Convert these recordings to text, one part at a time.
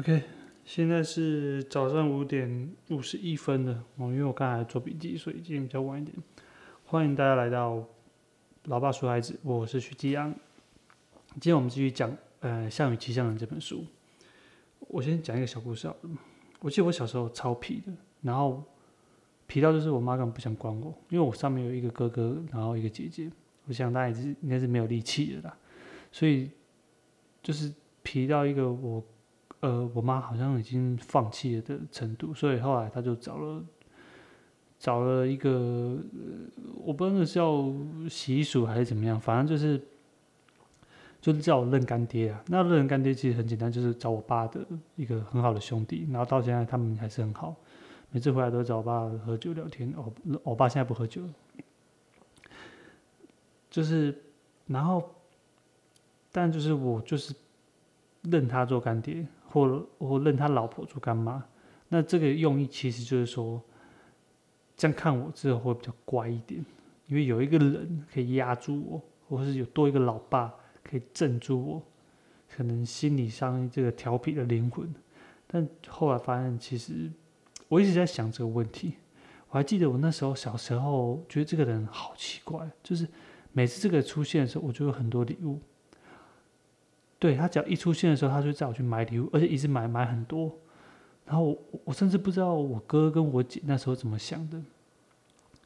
OK，现在是早上五点五十一分了哦，因为我刚才做笔记，所以今天比较晚一点。欢迎大家来到老爸说孩子，我是徐继阳。今天我们继续讲呃《项羽骑象人》这本书。我先讲一个小故事好了。我记得我小时候超皮的，然后皮到就是我妈根本不想管我，因为我上面有一个哥哥，然后一个姐姐，我想大概是应该是没有力气的啦，所以就是皮到一个我呃我妈好像已经放弃了的程度，所以后来她就找了找了一个我不知道那是叫习俗还是怎么样，反正就是就是叫我认干爹啊。那认干爹其实很简单，就是找我爸的一个很好的兄弟，然后到现在他们还是很好，每次回来都找我爸喝酒聊天。哦，我爸现在不喝酒了，就是然后但就是我就是认他做干爹，或或认他老婆做干妈。那这个用意其实就是说，这样看我之后会比较乖一点，因为有一个人可以压住我，或是有多一个老爸可以镇住我，可能心理上这个调皮的灵魂。但后来发现，其实我一直在想这个问题。我还记得我那时候小时候觉得这个人好奇怪，就是每次这个出现的时候，我就有很多礼物。对他只要一出现的时候，他就叫我去买礼物，而且一直买买很多。然后我我甚至不知道我哥跟我姐那时候怎么想的。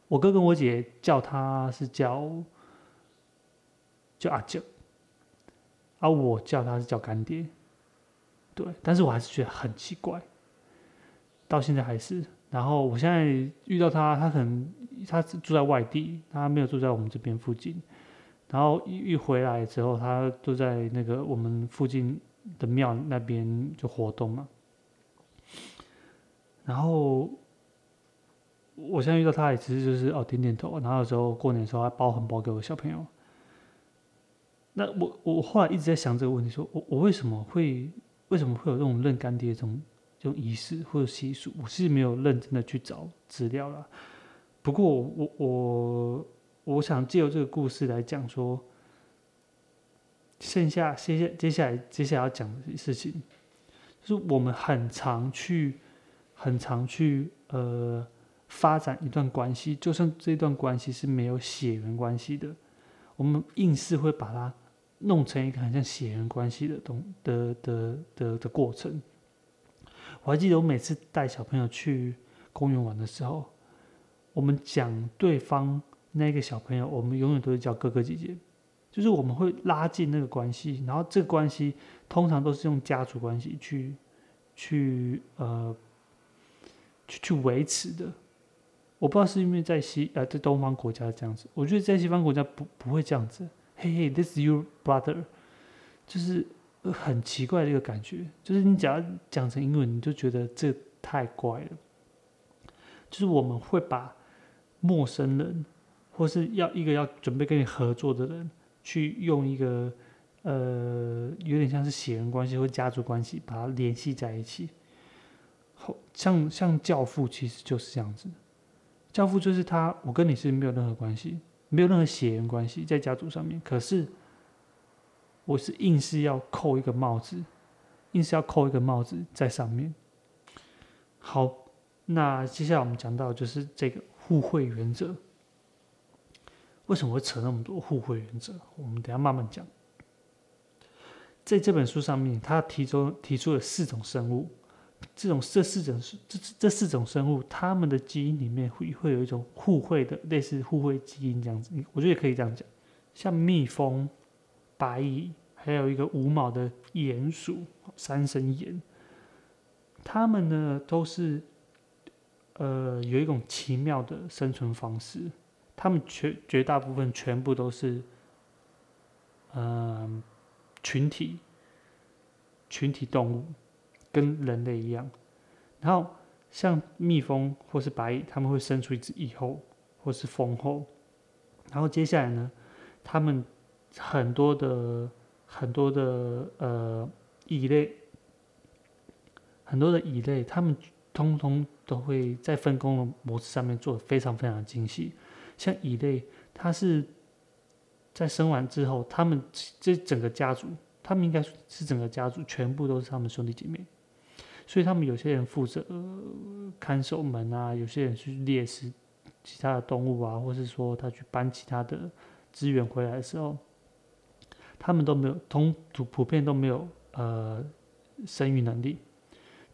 我哥跟我姐叫他是叫叫阿舅，而我叫他是叫干爹。对，但是我还是觉得很奇怪，到现在还是。然后我现在遇到他，他可能他住在外地，他没有住在我们这边附近。然后一一回来之后，他就在那个我们附近的庙那边就活动嘛。然后我现在遇到他也只是就是哦点点头，然后有时候过年的时候还包红包给我小朋友。那我我后来一直在想这个问题，说我我为什么会为什么会有这种认干爹这种这种仪式或者习俗？我是没有认真的去找资料了。不过我我我想借由这个故事来讲说，剩下接下接下来接下来要讲的事情，就是我们很常去很常去呃发展一段关系，就算这段关系是没有血缘关系的，我们硬是会把它弄成一个很像血缘关系的东的的的的过程。我还记得我每次带小朋友去公园玩的时候，我们讲对方那个小朋友，我们永远都是叫哥哥姐姐，就是我们会拉近那个关系，然后这个关系通常都是用家族关系去去呃去去维持的。我不知道是因为在西呃在东方国家这样子，我觉得在西方国家不不会这样子。嘿嘿，this is your brother，就是很奇怪的一个感觉，就是你只要讲成英文，你就觉得这太怪了。就是我们会把陌生人，或是要一个要准备跟你合作的人，去用一个呃有点像是血缘关系或家族关系，把它联系在一起。好像像教父其实就是这样子，教父就是他，我跟你是没有任何关系。没有任何血缘关系在家族上面，可是我是硬是要扣一个帽子，硬是要扣一个帽子在上面。好，那接下来我们讲到就是这个互惠原则。为什么会扯那么多互惠原则？我们等下慢慢讲。在这本书上面，他提出提出了四种生物。这种这四种这这四种生物，它们的基因里面会会有一种互惠的，类似互惠基因这样子，我觉得也可以这样讲。像蜜蜂、白蚁，还有一个无毛的鼹鼠（三生鼹），它们呢都是呃有一种奇妙的生存方式。它们全绝大部分全部都是嗯群体群体动物。跟人类一样，然后像蜜蜂或是白蚁，他们会生出一只蚁后或是蜂后，然后接下来呢，他们很多的很多的呃蚁类，很多的蚁类，他们通通都会在分工的模式上面做的非常非常精细。像蚁类，它是在生完之后，他们这整个家族，他们应该是整个家族全部都是他们兄弟姐妹。所以他们有些人负责看守门啊，有些人去猎食其他的动物啊，或是说他去搬其他的资源回来的时候，他们都没有通普普遍都没有呃生育能力，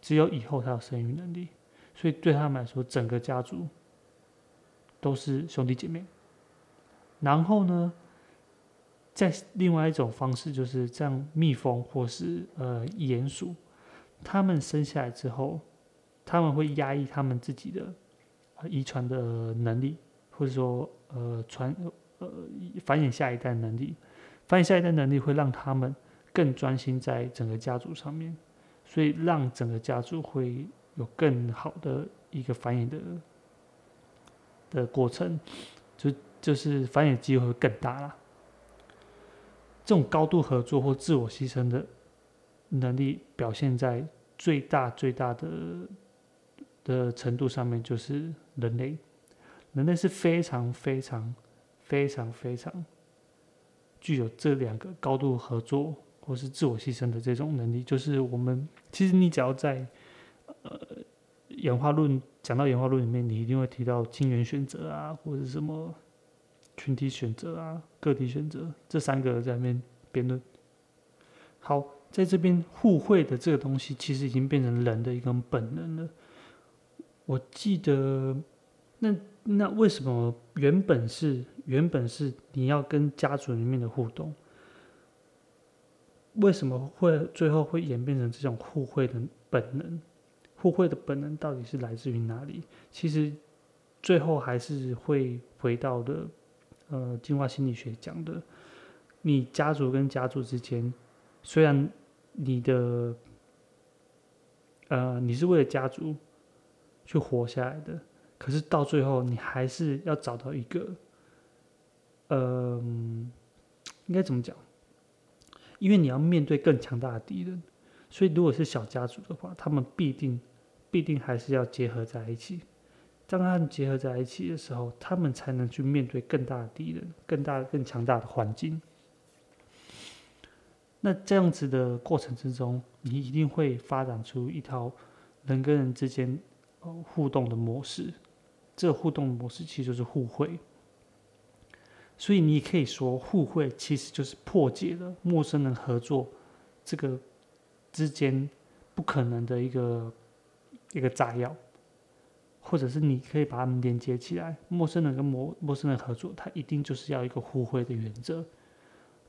只有以后才有生育能力，所以对他们来说，整个家族都是兄弟姐妹。然后呢，在另外一种方式，就是这样，蜜蜂或是呃鼹鼠，他们生下来之后，他们会压抑他们自己的遗传的能力，或者说呃传呃繁衍下一代能力，繁衍下一代能力会让他们更专心在整个家族上面，所以让整个家族会有更好的一个繁衍的的过程，就。就是繁衍机会更大了。这种高度合作或自我牺牲的能力，表现在最大最大的的程度上面，就是人类。人类是非常非常非常非常具有这两个高度合作或是自我牺牲的这种能力。就是我们其实你只要在呃演化论讲到演化论里面，你一定会提到亲缘选择啊，或者什么。群体选择啊，个体选择，这三个在那边辩论。好，在这边互惠的这个东西，其实已经变成人的一种本能了。我记得，那那为什么原本是原本是你要跟家族里面的互动，为什么会最后会演变成这种互惠的本能？互惠的本能到底是来自于哪里？其实最后还是会回到的。呃，进化心理学讲的，你家族跟家族之间，虽然你的，呃，你是为了家族去活下来的，可是到最后你还是要找到一个，呃，应该怎么讲？因为你要面对更强大的敌人，所以如果是小家族的话，他们必定必定还是要结合在一起。当他们结合在一起的时候，他们才能去面对更大的敌人、更大、更强大的环境。那这样子的过程之中，你一定会发展出一套人跟人之间互动的模式。这互动模式其实就是互惠。所以你可以说，互惠其实就是破解了陌生人合作这个之间不可能的一个一个炸药。或者是你可以把它们连接起来，陌生人跟陌陌生人合作，它一定就是要一个互惠的原则。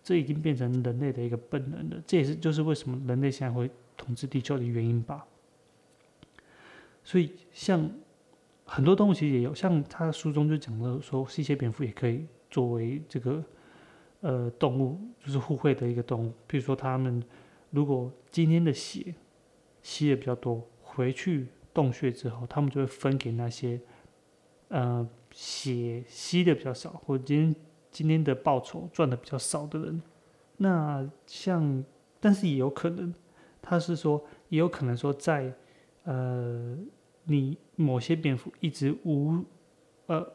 这已经变成人类的一个本能了，这也是就是为什么人类现在会统治地球的原因吧。所以像很多动物其实也有，像他书中就讲到说，吸血蝙蝠也可以作为这个呃动物，就是互惠的一个动物。比如说他们如果今天的血吸的比较多，回去。洞穴之后，他们就会分给那些，呃，血吸的比较少，或者今天今天的报酬赚的比较少的人。那像，但是也有可能，他是说，也有可能说，在呃，你某些蝙蝠一直无，呃，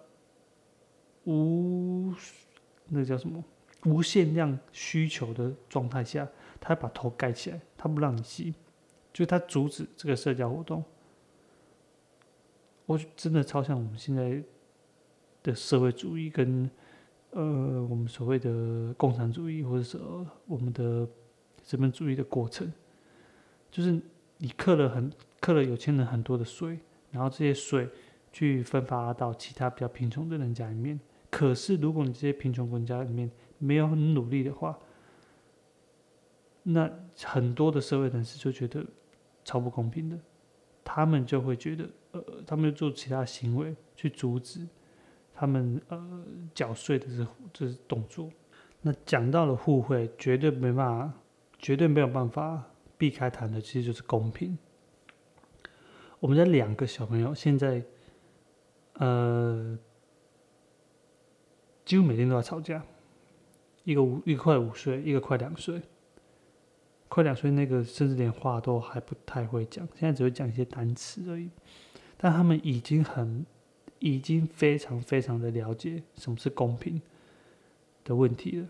无那叫什么无限量需求的状态下，他把头盖起来，他不让你吸，就他阻止这个社交活动。我真的超像我们现在的社会主义跟呃我们所谓的共产主义，或者说我们的资本主义的过程，就是你刻了很刻了有钱人很多的税，然后这些税去分发到其他比较贫穷的人家里面。可是如果你这些贫穷国家里面没有很努力的话，那很多的社会人士就觉得超不公平的，他们就会觉得。呃，他们就做其他行为去阻止他们呃缴税的这这动作。那讲到了互惠，绝对没办法，绝对没有办法避开谈的，其实就是公平。我们家两个小朋友现在呃几乎每天都在吵架，一个五一个快五岁，一个快两岁。快两岁那个甚至连话都还不太会讲，现在只会讲一些单词而已。但他们已经很，已经非常非常的了解什么是公平的问题了，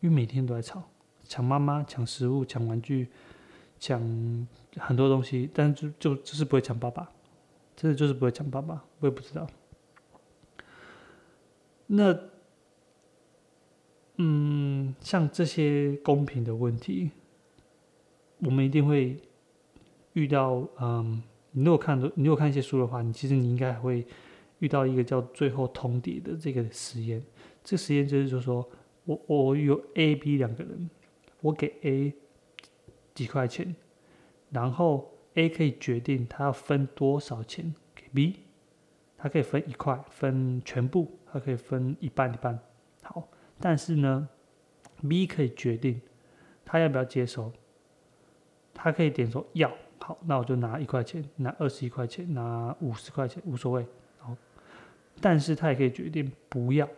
因为每天都在吵，抢妈妈、抢食物、抢玩具、抢很多东西，但就就就是不会抢爸爸，真的就是不会抢爸爸，我也不知道。那，嗯，像这些公平的问题，我们一定会遇到。嗯，你如果看，你如果看一些书的话，你其实你应该还会遇到一个叫“最后通牒”的这个实验。这实验就是说，我我有 A、B 两个人，我给 A 几块钱，然后 A 可以决定他要分多少钱给 B，他可以分一块，分全部。他可以分一半一半，好，但是呢，B 可以决定他要不要接受，他可以点说要，好，那我就拿一块钱，拿二十一块钱，拿五十块钱，无所谓，好，但是他也可以决定不要，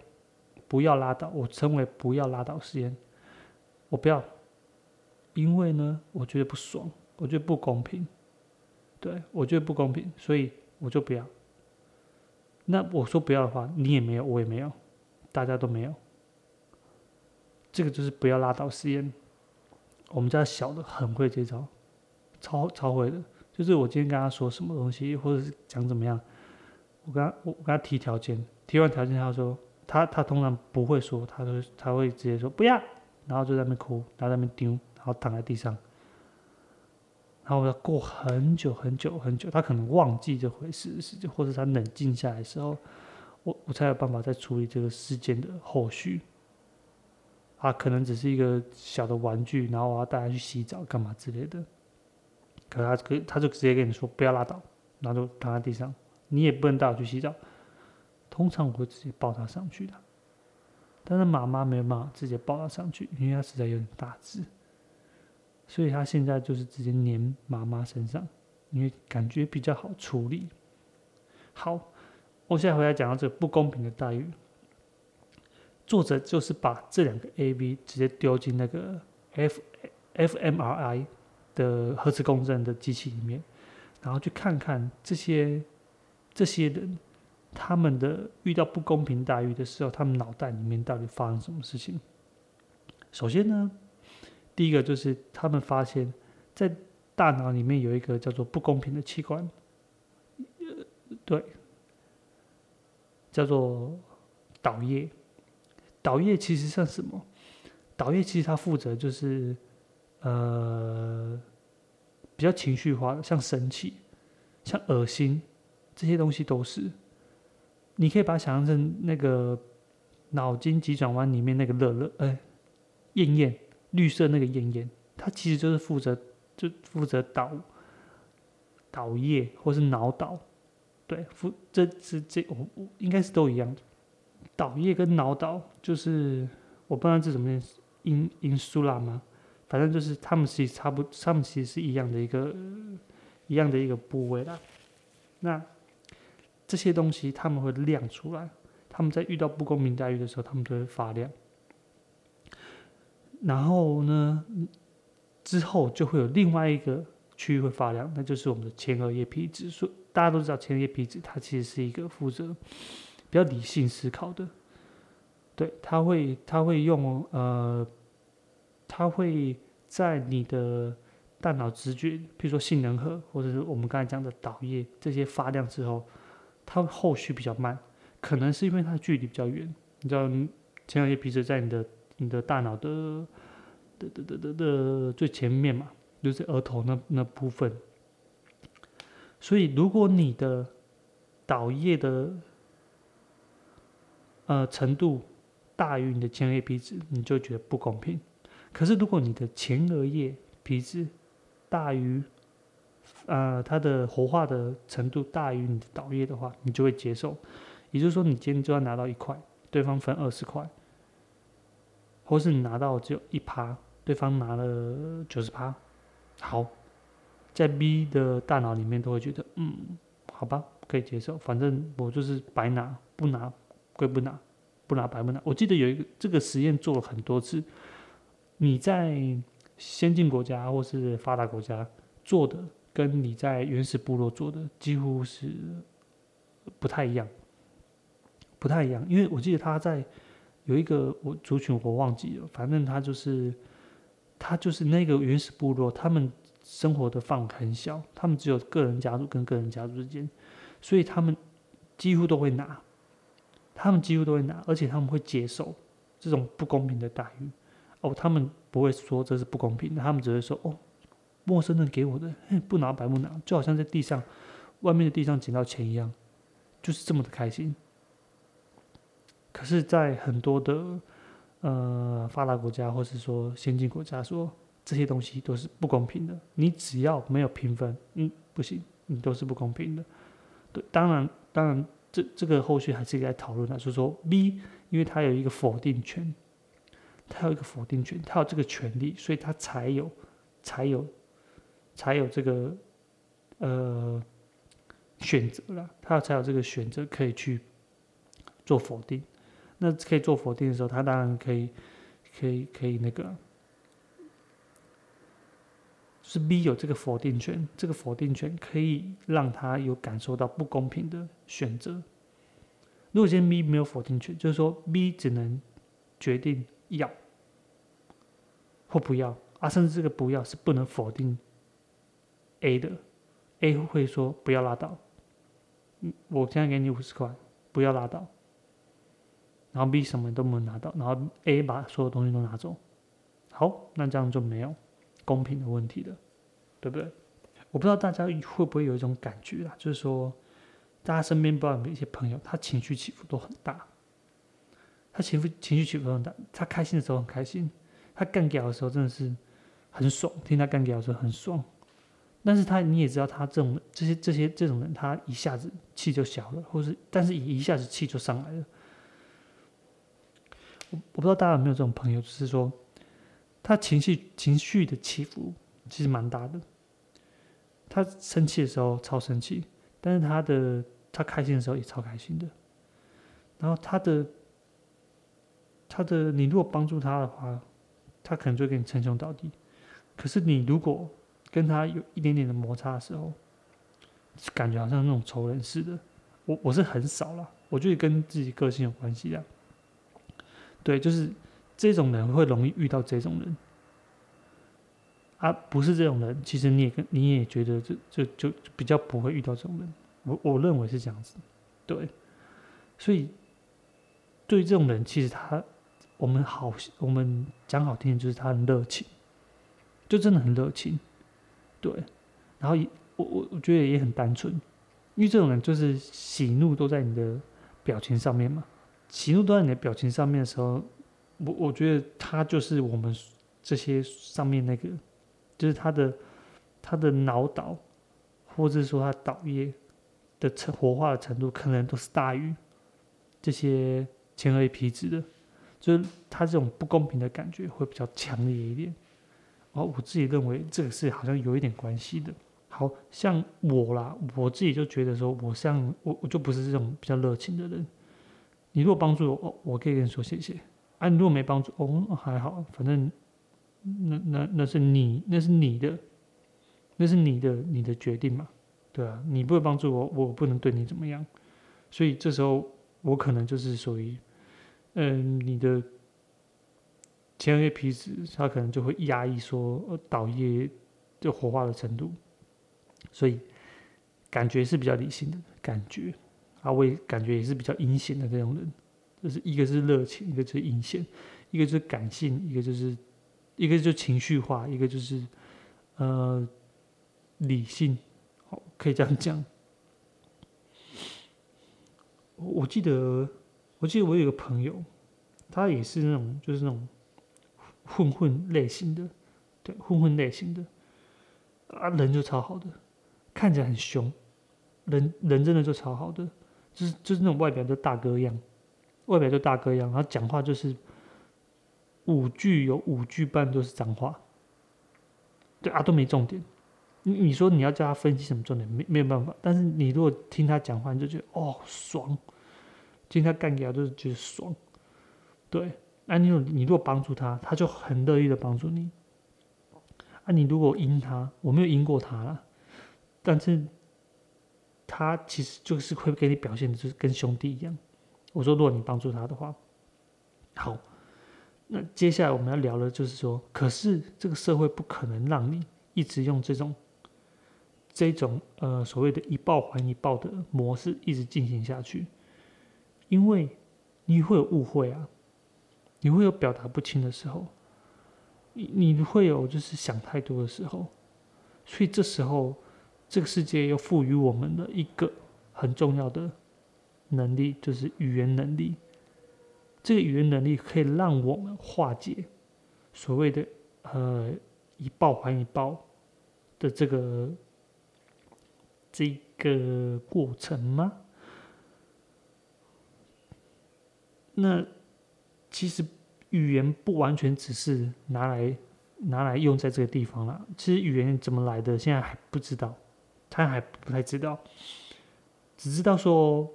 不要拉倒，我称为不要拉倒实验，我不要，因为呢，我觉得不爽，我觉得不公平，对我觉得不公平，所以我就不要。那我说不要的话，你也没有，我也没有，大家都没有。这个就是不要拉倒实验。我们家小的很会这招，超超会的。就是我今天跟他说什么东西，或者是讲怎么样，我跟他我我跟他提条件，提完条件他说他他通常不会说，他说他会直接说不要，然后就在那边哭，然后在那边丢，然后躺在地上。然后我要过很久很久很久，他可能忘记这回事，事情，或者他冷静下来的时候，我我才有办法再处理这个事件的后续。啊，可能只是一个小的玩具，然后我要带他去洗澡干嘛之类的。可他可他就直接跟你说不要拉倒，然后就躺在地上，你也不能带我去洗澡。通常我会直接抱他上去的，但是妈妈没有办法直接抱他上去，因为他实在有点大只。所以他现在就是直接粘妈妈身上，因为感觉比较好处理。好，我现在回来讲到这个不公平的待遇。作者就是把这两个 A、B 直接丢进那个 F、fMRI 的核磁共振的机器里面，然后去看看这些这些人他们的遇到不公平待遇的时候，他们脑袋里面到底发生什么事情。首先呢。第一个就是他们发现，在大脑里面有一个叫做不公平的器官，呃，对，叫做导叶。导叶其实像什么？导叶其实它负责就是，呃，比较情绪化的，像生气、像恶心这些东西都是。你可以把它想象成那个脑筋急转弯里面那个乐乐，哎，燕燕。绿色那个烟烟，它其实就是负责就负责导导液或是脑导，对，负这这这我我应该是都一样的。导液跟脑导就是我不知道这怎么 insula 吗？反正就是他们其实差不，他们其实是一样的一个一样的一个部位啦。那这些东西他们会亮出来，他们在遇到不公平待遇的时候，他们都会发亮。然后呢，之后就会有另外一个区域会发亮，那就是我们的前额叶皮质。说大家都知道，前额叶皮质它其实是一个负责比较理性思考的，对，它会它会用呃，它会在你的大脑直觉，比如说杏仁核或者是我们刚才讲的导叶这些发亮之后，它后续比较慢，可能是因为它距离比较远。你知道前额叶皮质在你的。你的大脑的的的的的的最前面嘛，就是额头那那部分。所以，如果你的导叶的呃程度大于你的前额叶皮质，你就觉得不公平。可是，如果你的前额叶皮质大于呃它的活化的程度大于你的导叶的话，你就会接受。也就是说，你今天就要拿到一块，对方分二十块。或是你拿到只有一趴，对方拿了九十趴，好，在 B 的大脑里面都会觉得，嗯，好吧，可以接受，反正我就是白拿，不拿贵不拿，不拿白不拿。我记得有一个这个实验做了很多次，你在先进国家或是发达国家做的，跟你在原始部落做的几乎是不太一样，不太一样，因为我记得他在。有一个我族群我忘记了，反正他就是，他就是那个原始部落，他们生活的范围很小，他们只有个人家族跟个人家族之间，所以他们几乎都会拿，他们几乎都会拿，而且他们会接受这种不公平的待遇。哦，他们不会说这是不公平的，他们只会说哦，陌生人给我的，不拿白不拿，就好像在地上外面的地上捡到钱一样，就是这么的开心。可是，在很多的呃发达国家或是说先进国家，说这些东西都是不公平的。你只要没有评分，嗯，不行，你都是不公平的。对，当然，当然，这这个后续还是在讨论的，就是说 B，因为它有一个否定权。他有一个否定权，他有这个权利，所以他才有，才有，才有这个，呃，选择了，他才有这个选择可以去做否定。那可以做否定的时候，他当然可以，可以，可以那个，是 B 有这个否定权，这个否定权可以让他有感受到不公平的选择。如果今天 B 没有否定权，就是说 B 只能决定。要或不要啊，甚至这个不要是不能否定 A 的，A 会说不要拉倒，嗯，我现在给你五十块，不要拉倒，然后 B 什么都没拿到，然后 A 把所有东西都拿走，好，那这样就没有公平的问题了，对不对？我不知道大家会不会有一种感觉啊，就是说，大家身边不知道有没有一些朋友，他情绪起伏都很大。他情绪情绪起伏很大，他开心的时候很开心，他干掉的时候真的是很爽，听他干掉的时候很爽。但是他你也知道，他这种这些这些这种人，他一下子气就小了，或是但是一下子气就上来了。我我不知道大家有没有这种朋友，就是说他情绪情绪的起伏其实蛮大的。他生气的时候超生气，但是他的他开心的时候也超开心的。然后他的。他的，你如果帮助他的话，他可能就会跟你称兄道弟。可是你如果跟他有一点点的摩擦的时候，感觉好像那种仇人似的。我我是很少了，我觉得跟自己个性有关系的。对，就是这种人会容易遇到这种人，啊，不是这种人，其实你也跟你也觉得就就就比较不会遇到这种人。我我认为是这样子，对，所以对于这种人，其实他。我们好，我们讲好听，就是他很热情，就真的很热情，对。然后也，我我我觉得也很单纯，因为这种人就是喜怒都在你的表情上面嘛。喜怒都在你的表情上面的时候，我我觉得他就是我们这些上面那个，就是他的他的脑岛，或者说他导液的成活化的程度，可能都是大于这些前额皮质的。就是他这种不公平的感觉会比较强烈一点，哦我自己认为这个是好像有一点关系的。好像我啦，我自己就觉得说，我像我我就不是这种比较热情的人。你如果帮助我，我可以跟你说谢谢。啊，你如果没帮助，哦还好，反正那那那是你那是你的，那是你的你的决定嘛，对啊，你不会帮助我，我不能对你怎么样。所以这时候我可能就是属于。嗯，你的前额叶皮质，它可能就会压抑说导液的活化的程度，所以感觉是比较理性的感觉，啊，我也感觉也是比较阴险的这种人，就是一个是热情，一个就是阴险，一个就是感性，一个就是一个就情绪化，一个就是呃理性，好，可以这样讲。我记得。我记得我有个朋友，他也是那种就是那种混混类型的，对，混混类型的，啊，人就超好的，看起来很凶，人人真的就超好的，就是就是那种外表就大哥样，外表就大哥样，然后讲话就是五句有五句半都是脏话，对啊，都没重点。你你说你要叫他分析什么重点，没没有办法。但是你如果听他讲话，你就觉得哦爽。听他干掉就是觉得爽，对。那你你如果帮助他，他就很乐意的帮助你。啊，你如果阴他，我没有阴过他了，但是他其实就是会给你表现的就是跟兄弟一样。我说，如果你帮助他的话，好，那接下来我们要聊的就是说，可是这个社会不可能让你一直用这种这种呃所谓的一报还一报的模式一直进行下去，因为你会有误会啊，你会有表达不清的时候，你你会有就是想太多的时候，所以这时候这个世界又赋予我们的一个很重要的能力，就是语言能力。这个语言能力可以让我们化解所谓的呃一报还一报的这个这个过程吗？那其实语言不完全只是拿来拿来用在这个地方了。其实语言怎么来的，现在还不知道，他还不太知道，只知道说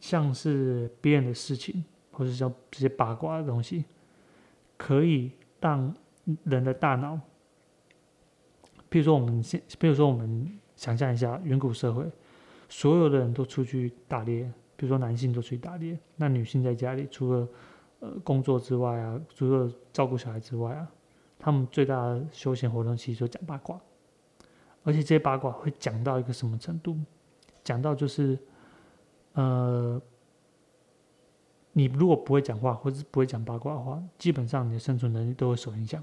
像是别人的事情。或者叫这些八卦的东西，可以让人的大脑，比如说我们现，比如说我们想象一下远古社会，所有的人都出去打猎，比如说男性都出去打猎，那女性在家里除了呃工作之外啊，除了照顾小孩之外啊，他们最大的休闲活动其实就讲八卦，而且这些八卦会讲到一个什么程度？讲到就是呃。你如果不会讲话，或是不会讲八卦的话，基本上你的生存能力都会受影响。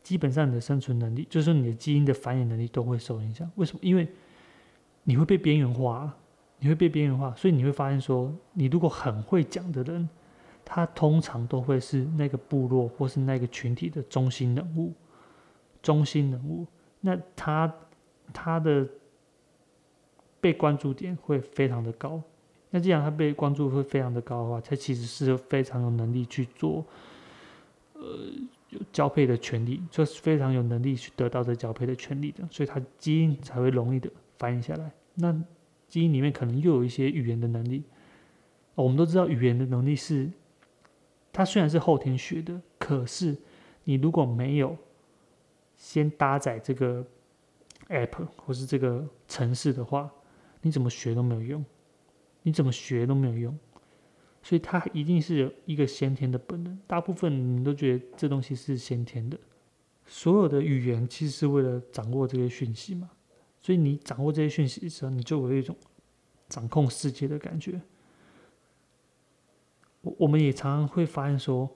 基本上你的生存能力，就是你的基因的繁衍能力都会受影响。为什么？因为你会被边缘化，你会被边缘化，所以你会发现说，你如果很会讲的人，他通常都会是那个部落或是那个群体的中心人物。中心人物，那他他的被关注点会非常的高。那既然他被关注会非常的高的话，他其实是非常有能力去做，呃，有交配的权利，就是非常有能力去得到这交配的权利的，所以他基因才会容易的繁衍下来。那基因里面可能又有一些语言的能力，我们都知道语言的能力是，它虽然是后天学的，可是你如果没有先搭载这个 app 或是这个程式的话，你怎么学都没有用。你怎么学都没有用，所以它一定是有一个先天的本能。大部分人都觉得这东西是先天的。所有的语言其实是为了掌握这些讯息嘛，所以你掌握这些讯息的时候，你就有一种掌控世界的感觉。我我们也常常会发现说，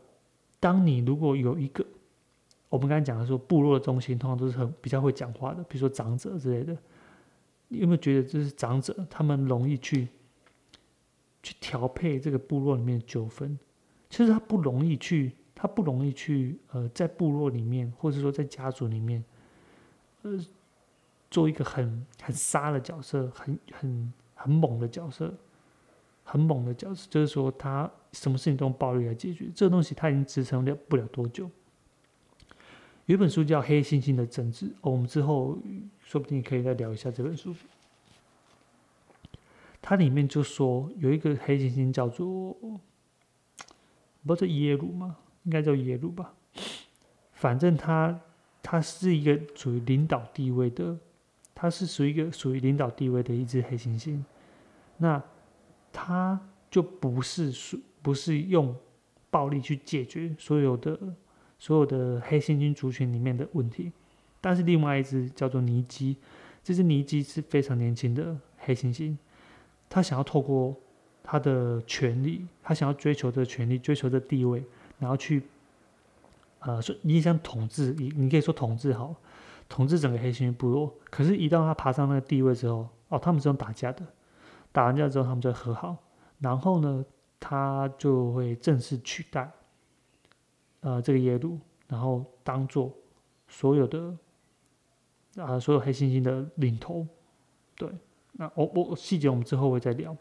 当你如果有一个，我们刚才讲的说，部落的中心通常都是很比较会讲话的，比如说长者之类的。你有没有觉得这是长者，他们容易去？去调配这个部落里面的纠纷，其实他不容易去，他不容易去，呃，在部落里面，或者说在家族里面，呃，做一个很很杀的角色，很很很猛的角色，很猛的角色，就是说他什么事情都用暴力来解决，这个东西他已经支撑了不了多久。有一本书叫《黑猩猩的政治》，我们之后说不定可以再聊一下这本书。它里面就说有一个黑猩猩叫做，不是耶鲁吗？应该叫耶鲁吧。反正他他是一个属于领导地位的，他是属于一个属于领导地位的一只黑猩猩。那他就不是属不是用暴力去解决所有的所有的黑猩猩族群里面的问题。但是另外一只叫做尼基，这只尼基是非常年轻的黑猩猩。他想要透过他的权利，他想要追求的权利，追求的地位，然后去，呃，说你想统治，你你可以说统治好，统治整个黑猩猩部落。可是，一到他爬上那个地位之后，哦，他们是用打架的，打完架之后，他们就和好，然后呢，他就会正式取代，呃，这个耶鲁，然后当做所有的，啊，所有黑猩猩的领头，对。那我我细节我们之后会再聊。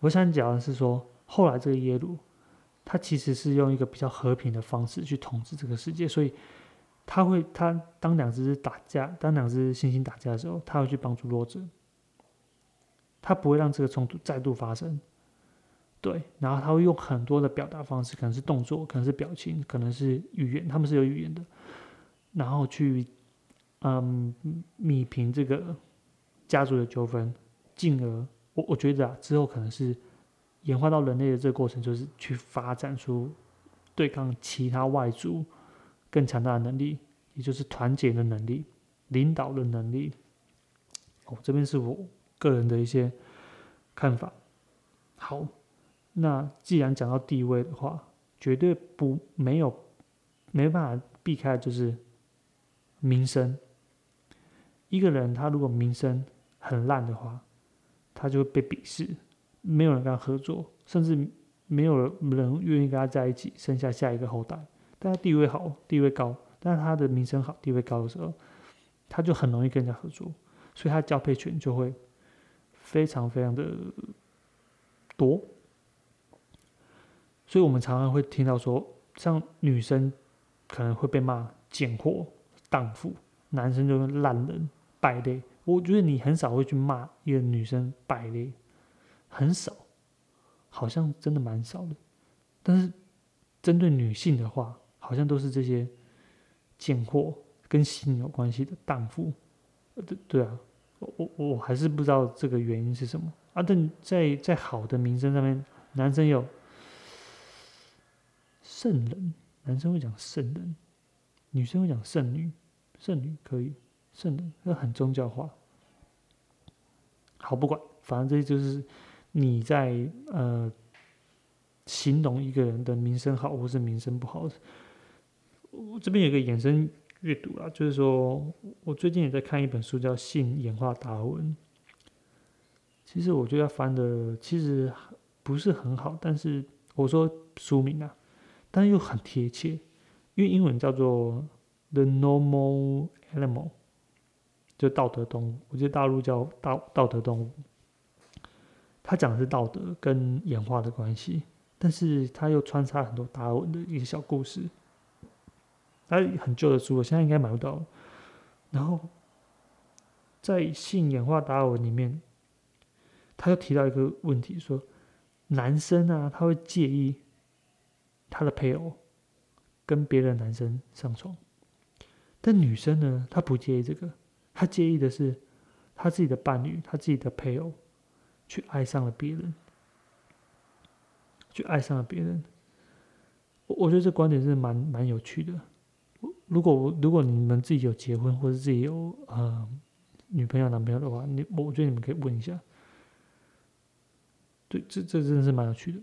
我想讲的是说，后来这个耶鲁，他其实是用一个比较和平的方式去统治这个世界，所以他会他当两只打架，当两只猩猩打架的时候，他会去帮助弱者，他不会让这个冲突再度发生。对，然后他会用很多的表达方式，可能是动作，可能是表情，可能是语言，他们是有语言的，然后去嗯弭平这个。家族的纠纷，进而我我觉得啊，之后可能是演化到人类的这个过程，就是去发展出对抗其他外族更强大的能力，也就是团结的能力、领导的能力。哦，这边是我个人的一些看法。好，那既然讲到地位的话，绝对不没有没办法避开，就是名声。一个人他如果名声很烂的话，他就会被鄙视，没有人跟他合作，甚至没有人愿意跟他在一起，生下下一个后代。但他地位好，地位高，但是他的名声好，地位高的时候，他就很容易跟人家合作，所以他交配权就会非常非常的多。所以我们常常会听到说，像女生可能会被骂贱货、荡妇，男生就是烂人、败类。我觉得你很少会去骂一个女生败类，很少，好像真的蛮少的。但是针对女性的话，好像都是这些贱货跟性有关系的荡妇，对对啊，我我我还是不知道这个原因是什么啊。但在在好的名声上面，男生有圣人，男生会讲圣人，女生会讲圣女，圣女可以。是的，那很宗教化。好，不管，反正这就是你在呃形容一个人的名声好或是名声不好。我这边有个衍生阅读啊，就是说我最近也在看一本书，叫《性演化达尔文》。其实我觉得翻的其实不是很好，但是我说书名啊，但又很贴切，因为英文叫做《The Normal Animal》。就道德动物，我觉得大陆叫道道德动物，他讲的是道德跟演化的关系，但是他又穿插很多达尔文的一些小故事。他很旧的书，我现在应该买不到。然后在性演化达尔文里面，他又提到一个问题，说男生啊，他会介意他的配偶跟别的男生上床，但女生呢，她不介意这个。他介意的是，他自己的伴侣，他自己的配偶，去爱上了别人，去爱上了别人。我我觉得这观点是蛮蛮有趣的。如果如果你们自己有结婚，或者自己有呃女朋友、男朋友的话，你我觉得你们可以问一下。对，这这真的是蛮有趣的。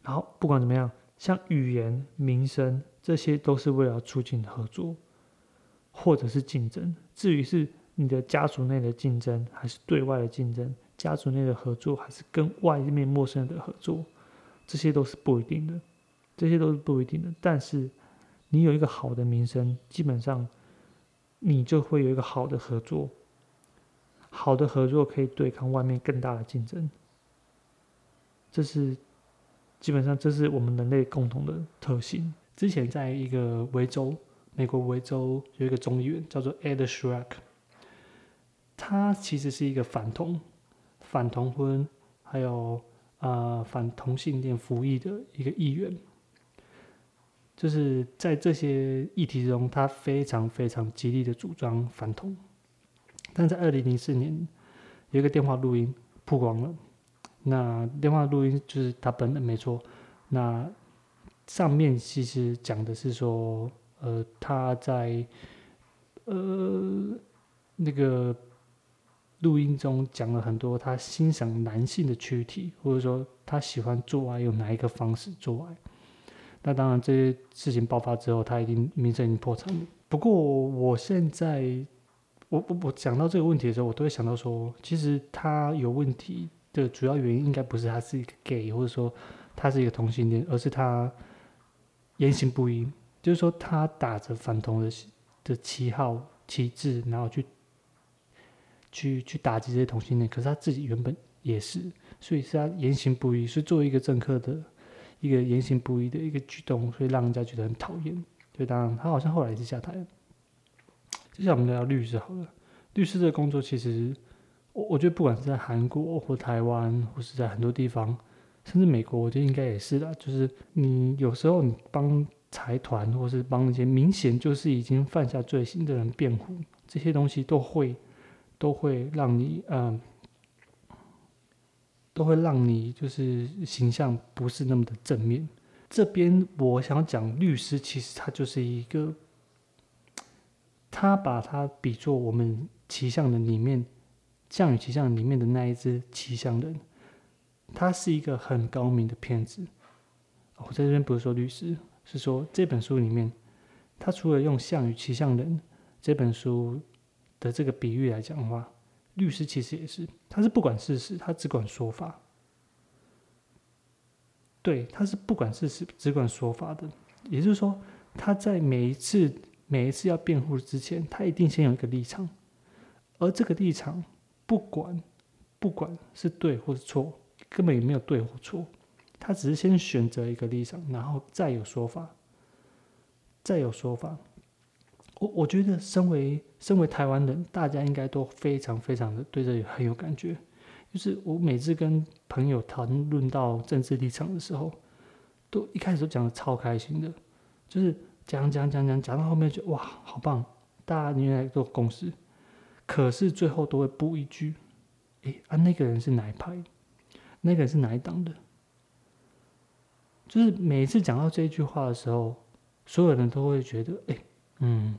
然后不管怎么样，像语言、名声。这些都是为了促进合作，或者是竞争。至于是你的家族内的竞争，还是对外的竞争，家族内的合作，还是跟外面陌生人的合作，这些都是不一定的。这些都是不一定的。但是你有一个好的名声，基本上你就会有一个好的合作。好的合作可以对抗外面更大的竞争。这是基本上这是我们人类共同的特性。之前在一个维州，美国维州有一个众议员叫做 Ed Shrek，他其实是一个反同、反同婚，还有呃反同性恋服役的一个议员。就是在这些议题中，他非常非常极力的主张反同。但在二零零四年，有一个电话录音曝光了，那电话录音就是他本人没错，那。上面其实讲的是说，呃，他在呃那个录音中讲了很多他欣赏男性的躯体，或者说他喜欢做爱用哪一个方式做爱。那当然这些事情爆发之后，他已经名声已经破产了。不过我现在我我我讲到这个问题的时候，我都会想到说，其实他有问题的主要原因应该不是他是一个 gay，或者说他是一个同性恋，而是他。言行不一，就是说他打着反同的的旗号旗帜，然后去去去打击这些同性恋，可是他自己原本也是，所以是他言行不一，是作为一个政客的一个言行不一的一个举动，所以让人家觉得很讨厌。所以当然他好像后来也是下台了。接下来我们聊律师好了，律师这个工作其实我我觉得不管是在韩国或台湾，或是在很多地方。甚至美国，我觉得应该也是的，就是你有时候你帮财团，或是帮一些明显就是已经犯下罪行的人辩护，这些东西都会都会让你嗯，都会让你就是形象不是那么的正面。这边我想讲律师，其实他就是一个，他把他比作我们骑象人里面，项羽骑象里面的那一只骑象人，他是一个很高明的骗子。我在这边不是说律师，是说这本书里面，他除了用项羽骑象人这本书的这个比喻来讲的话，律师其实也是，他是不管事实，他只管说法。对，他是不管事实，只管说法的。也就是说，他在每一次、每一次要辩护之前，他一定先有一个立场，而这个立场，不管不管是对或是错，根本也没有对或错，他只是先选择一个立场，然后再有说法，再有说法。我我觉得，身为身为台湾人，大家应该都非常非常的对这里很有感觉。就是我每次跟朋友谈论到政治立场的时候，都一开始都讲的超开心的，就是讲讲讲讲讲到后面就哇好棒，大家原来都共识，可是最后都会补一句，哎啊那个人是哪一派，那个是哪一档的，就是每次讲到这句话的时候，所有人都会觉得哎嗯，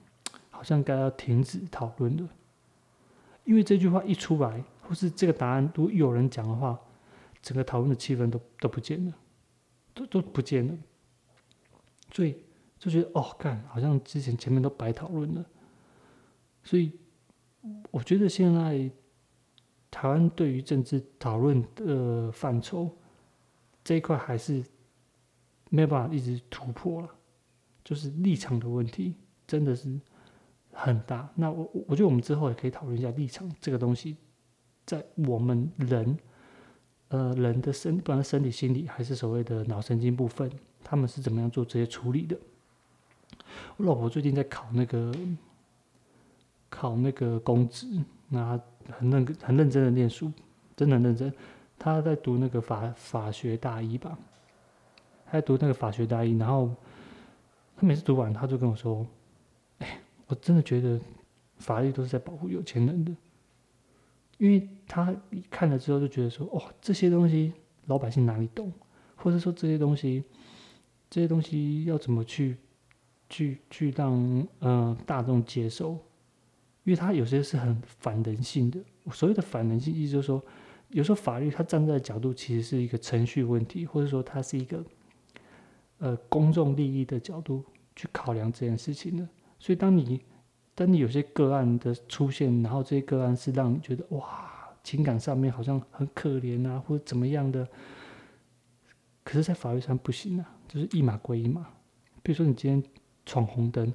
好像该要停止讨论了，因为这句话一出来。或是这个答案，如果有人讲的话，整个讨论的气氛都都不见了，都都不见了，所以就觉得哦，干，好像之前前面都白讨论了。所以我觉得现在台湾对于政治讨论的范畴这一块还是没有办法一直突破了，就是立场的问题真的是很大。那我我觉得我们之后也可以讨论一下立场这个东西。在我们人，呃，人的身，不管是身体、心理，还是所谓的脑神经部分，他们是怎么样做这些处理的？我老婆最近在考那个，考那个公职，那很认很认真的念书，真的很认真。他在读那个法法学大一吧，他在读那个法学大一，然后他每次读完，他就跟我说：“哎，我真的觉得法律都是在保护有钱人的。”因为他看了之后就觉得说，哦，这些东西老百姓哪里懂，或者说这些东西，这些东西要怎么去，去去让呃大众接受？因为他有些是很反人性的。所谓的反人性，意思就是说，有时候法律它站在角度其实是一个程序问题，或者说它是一个呃公众利益的角度去考量这件事情的。所以当你当你有些个案的出现，然后这些个案是让你觉得哇，情感上面好像很可怜啊，或者怎么样的，可是，在法律上不行啊，就是一码归一码。比如说你今天闯红灯，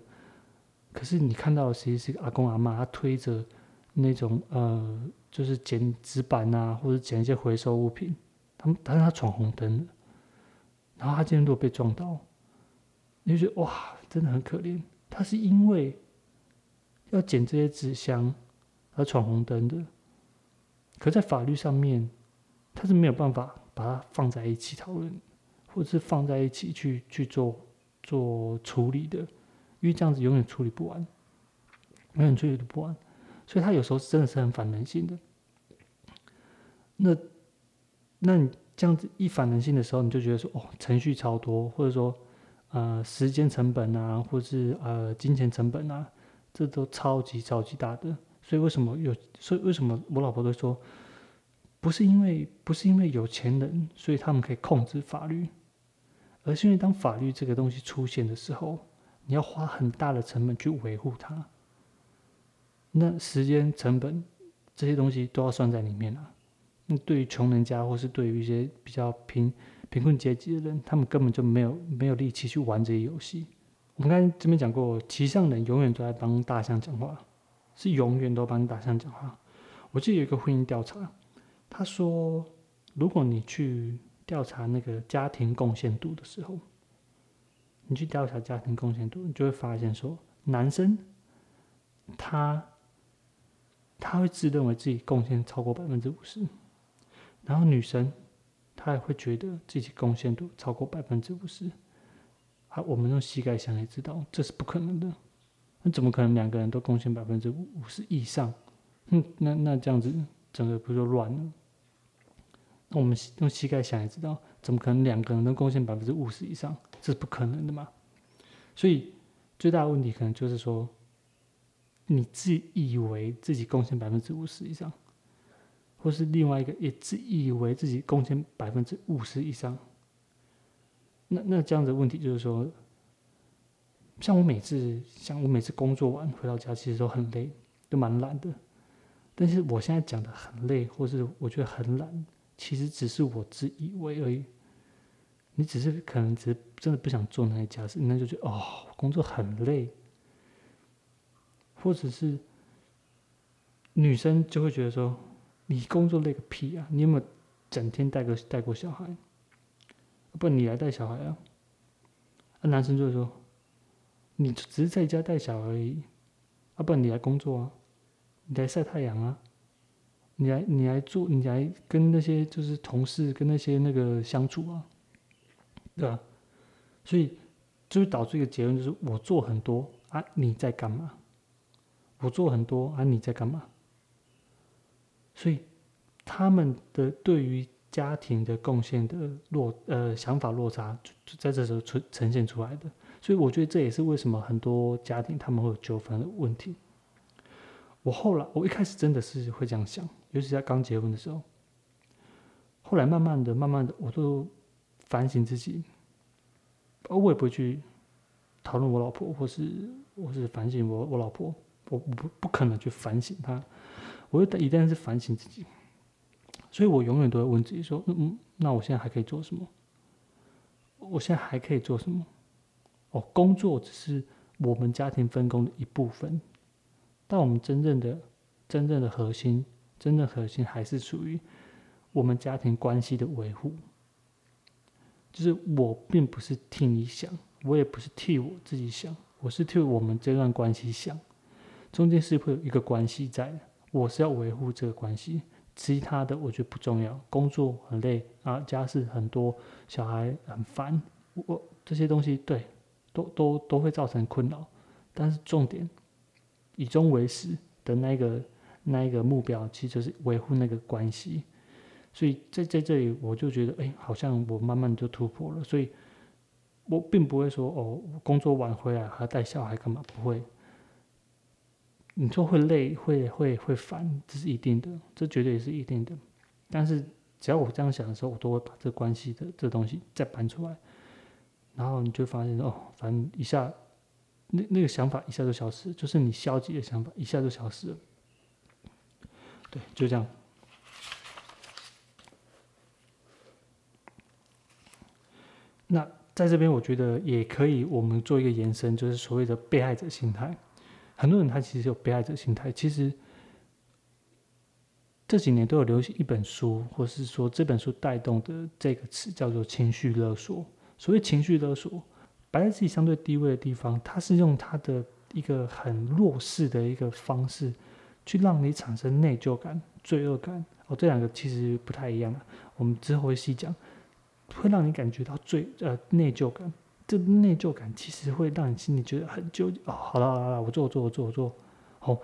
可是你看到谁是阿公阿妈，他推着那种呃，就是捡纸板啊，或者捡一些回收物品，他们但是他闯红灯了，然后他今天如果被撞到，你就觉得哇，真的很可怜。他是因为。要捡这些纸箱而闯红灯的，可在法律上面，他是没有办法把它放在一起讨论，或者是放在一起去去做做处理的，因为这样子永远处理不完，永远处理不完，所以他有时候真的是很反人性的。那，那你这样子一反人性的时候，你就觉得说，哦，程序超多，或者说，呃，时间成本啊，或者是呃，金钱成本啊。这都超级超级大的，所以为什么有？所以为什么我老婆都说，不是因为不是因为有钱人，所以他们可以控制法律，而是因为当法律这个东西出现的时候，你要花很大的成本去维护它，那时间成本这些东西都要算在里面啊。那对于穷人家或是对于一些比较贫贫困阶级的人，他们根本就没有没有力气去玩这些游戏。我们刚才这边讲过，骑象人永远都在帮大象讲话，是永远都帮大象讲话。我记得有一个婚姻调查，他说，如果你去调查那个家庭贡献度的时候，你去调查家庭贡献度，你就会发现说，男生他他会自认为自己贡献超过百分之五十，然后女生她也会觉得自己贡献度超过百分之五十。啊，我们用膝盖想也知道，这是不可能的。那怎么可能两个人都贡献百分之五十以上？嗯，那那这样子整个不就乱了？那我们用膝盖想也知道，怎么可能两个人都贡献百分之五十以上？这是不可能的嘛。所以最大的问题可能就是说，你自以为自己贡献百分之五十以上，或是另外一个也自以为自己贡献百分之五十以上。那那这样的问题就是说，像我每次像我每次工作完回到家，其实都很累，都蛮懒的。但是我现在讲的很累，或是我觉得很懒，其实只是我自以为而已。你只是可能只是真的不想做那些家事，那就觉得哦，工作很累。或者是女生就会觉得说，你工作累个屁啊！你有没有整天带个带过小孩？不，你来带小孩啊？那男生就会说，你只是在家带小孩而已，啊，不你来工作啊，你来晒太阳啊，你来你来做，你来跟那些就是同事跟那些那个相处啊，对吧？所以就会导致一个结论，就是我做很多啊，你在干嘛？我做很多啊，你在干嘛？所以他们的对于。家庭的贡献的落呃想法落差，就在这时候出呈现出来的，所以我觉得这也是为什么很多家庭他们会有纠纷的问题。我后来我一开始真的是会这样想，尤其在刚结婚的时候，后来慢慢的、慢慢的，我都反省自己，我也不会去讨论我老婆，或是或是反省我我老婆，我不不可能去反省她，我一旦是反省自己。所以我永远都会问自己说：“嗯嗯，那我现在还可以做什么？我现在还可以做什么？哦，工作只是我们家庭分工的一部分，但我们真正的、真正的核心，真正核心还是属于我们家庭关系的维护。就是我并不是替你想，我也不是替我自己想，我是替我们这段关系想。中间是会有一个关系在的，我是要维护这个关系。”其他的我觉得不重要，工作很累啊，家事很多，小孩很烦，我这些东西对，都都都会造成困扰。但是重点以终为始的那个那一个目标，其实就是维护那个关系。所以在在这里，我就觉得，哎，好像我慢慢就突破了。所以我并不会说，哦，工作晚回来还要带小孩干嘛？不会。你说会累，会会会烦，这是一定的，这绝对也是一定的。但是只要我这样想的时候，我都会把这关系的这东西再搬出来，然后你就发现哦，反正一下那那个想法一下就消失，就是你消极的想法一下就消失了。对，就这样。那在这边，我觉得也可以，我们做一个延伸，就是所谓的被害者心态。很多人他其实有被害者心态。其实这几年都有流行一本书，或是说这本书带动的这个词叫做情绪勒索。所谓情绪勒索，摆在自己相对低位的地方，他是用他的一个很弱势的一个方式，去让你产生内疚感、罪恶感。哦，这两个其实不太一样的，我们之后会细讲，会让你感觉到最呃内疚感。这内疚感其实会让你心里觉得很纠结哦。好了好了，我做我做我做我做。好，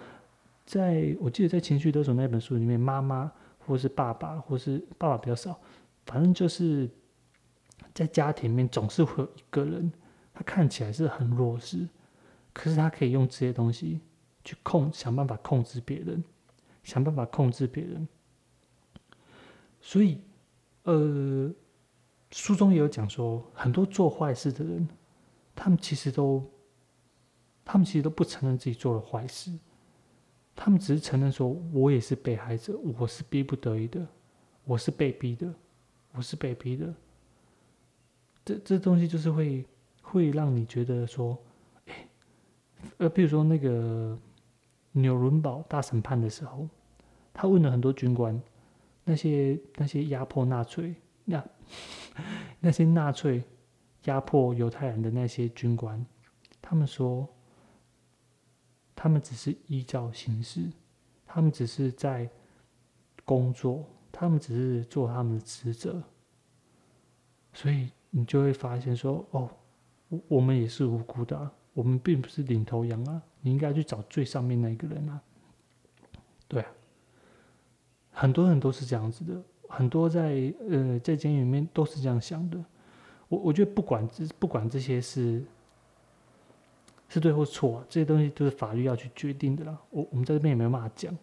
在我记得在《情绪勒索》那本书里面，妈妈或是爸爸，或是爸爸比较少，反正就是在家庭里面总是会有一个人，他看起来是很弱势，可是他可以用这些东西去控，想办法控制别人，想办法控制别人。所以，呃。书中也有讲说，很多做坏事的人，他们其实都，他们其实都不承认自己做了坏事，他们只是承认说，我也是被害者，我是逼不得已的，我是被逼的，我是被逼的。这这东西就是会会让你觉得说，哎，呃，比如说那个纽伦堡大审判的时候，他问了很多军官，那些那些压迫纳粹。那 那些纳粹压迫犹太人的那些军官，他们说，他们只是依照形式，他们只是在工作，他们只是做他们的职责，所以你就会发现说，哦，我我们也是无辜的，我们并不是领头羊啊，你应该去找最上面那一个人啊，对啊，很多人都是这样子的。很多在呃在监狱里面都是这样想的，我我觉得不管这不管这些是是对或错，这些东西都是法律要去决定的啦。我我们在这边也没有办法讲，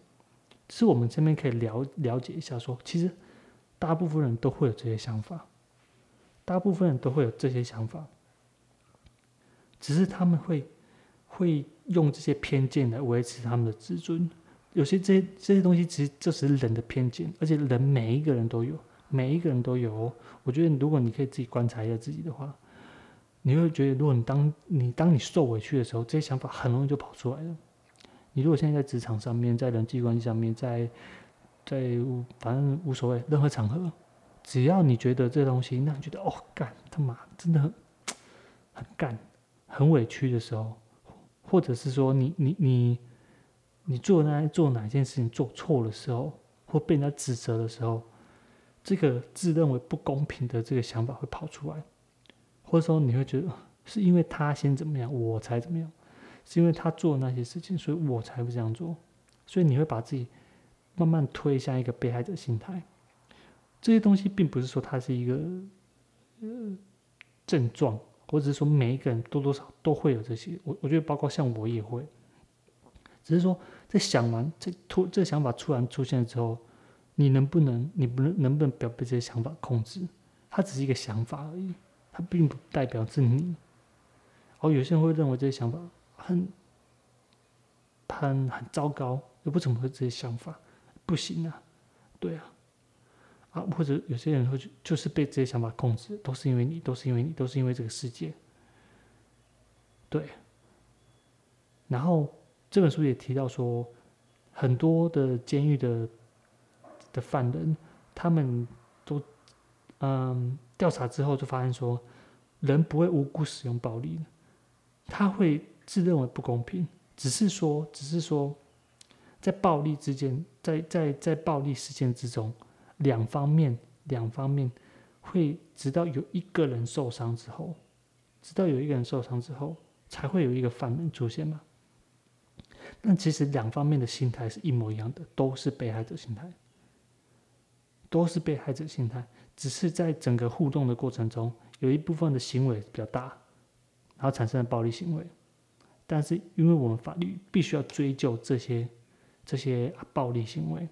只是我们这边可以了了解一下，说其实大部分人都会有这些想法，大部分人都会有这些想法，只是他们会会用这些偏见来维持他们的自尊。有些这些这些东西，其实这是人的偏见，而且人每一个人都有，每一个人都有。我觉得如果你可以自己观察一下自己的话。你会觉得，如果你当你当你受委屈的时候，这些想法很容易就跑出来了。你如果现在在职场上面，在人际关系上面，在在反正无所谓，任何场合，只要你觉得这东西让你觉得哦干他妈真的很很干很委屈的时候，或者是说你你你你做那做哪件事情做错的时候，或被人家指责的时候，这个自认为不公平的这个想法会跑出来。或者说你会觉得是因为他先怎么样，我才怎么样，是因为他做那些事情，所以我才会这样做，所以你会把自己慢慢推向一个被害者心态。这些东西并不是说它是一个呃症状，或者是说每一个人多多少都会有这些。我我觉得包括像我也会，只是说在想完这突这想法突然出现之后，你能不能你不能能不能不要被这些想法控制？它只是一个想法而已。它并不代表是你，哦有些人会认为这些想法很、很、很糟糕，又不怎么会这些想法，不行啊，对啊，啊，或者有些人会就是被这些想法控制，都是因为你，都是因为你，都是因为这个世界，对。然后这本书也提到说，很多的监狱的的犯人，他们都，嗯。调查之后就发现说，人不会无故使用暴力的，他会自认为不公平，只是说，只是说，在暴力之间，在在在暴力事件之中，两方面两方面会直到有一个人受伤之后，直到有一个人受伤之后，才会有一个犯人出现嘛。但其实两方面的心态是一模一样的，都是被害者心态，都是被害者心态。只是在整个互动的过程中，有一部分的行为比较大，然后产生了暴力行为。但是，因为我们法律必须要追究这些这些暴力行为，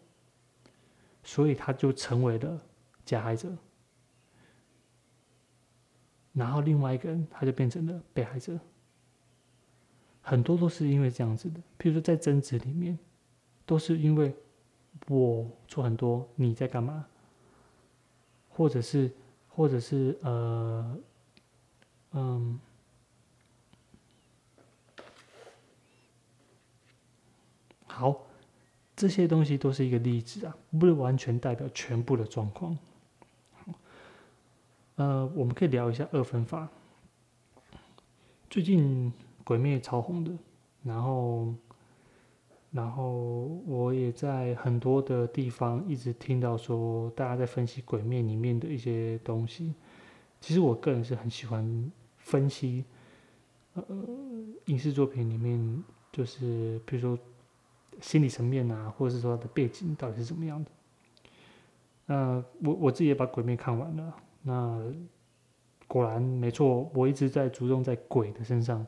所以他就成为了加害者。然后，另外一个人他就变成了被害者。很多都是因为这样子的，譬如说在争执里面，都是因为我做很多，你在干嘛？或者是，或者是呃，嗯，好，这些东西都是一个例子啊，不是完全代表全部的状况。呃，我们可以聊一下二分法。最近《鬼灭》超红的，然后。然后我也在很多的地方一直听到说，大家在分析《鬼灭》里面的一些东西。其实我个人是很喜欢分析，呃，影视作品里面，就是比如说心理层面啊，或者是说它的背景到底是怎么样的。那我我自己也把《鬼灭》看完了，那果然没错，我一直在着重在鬼的身上。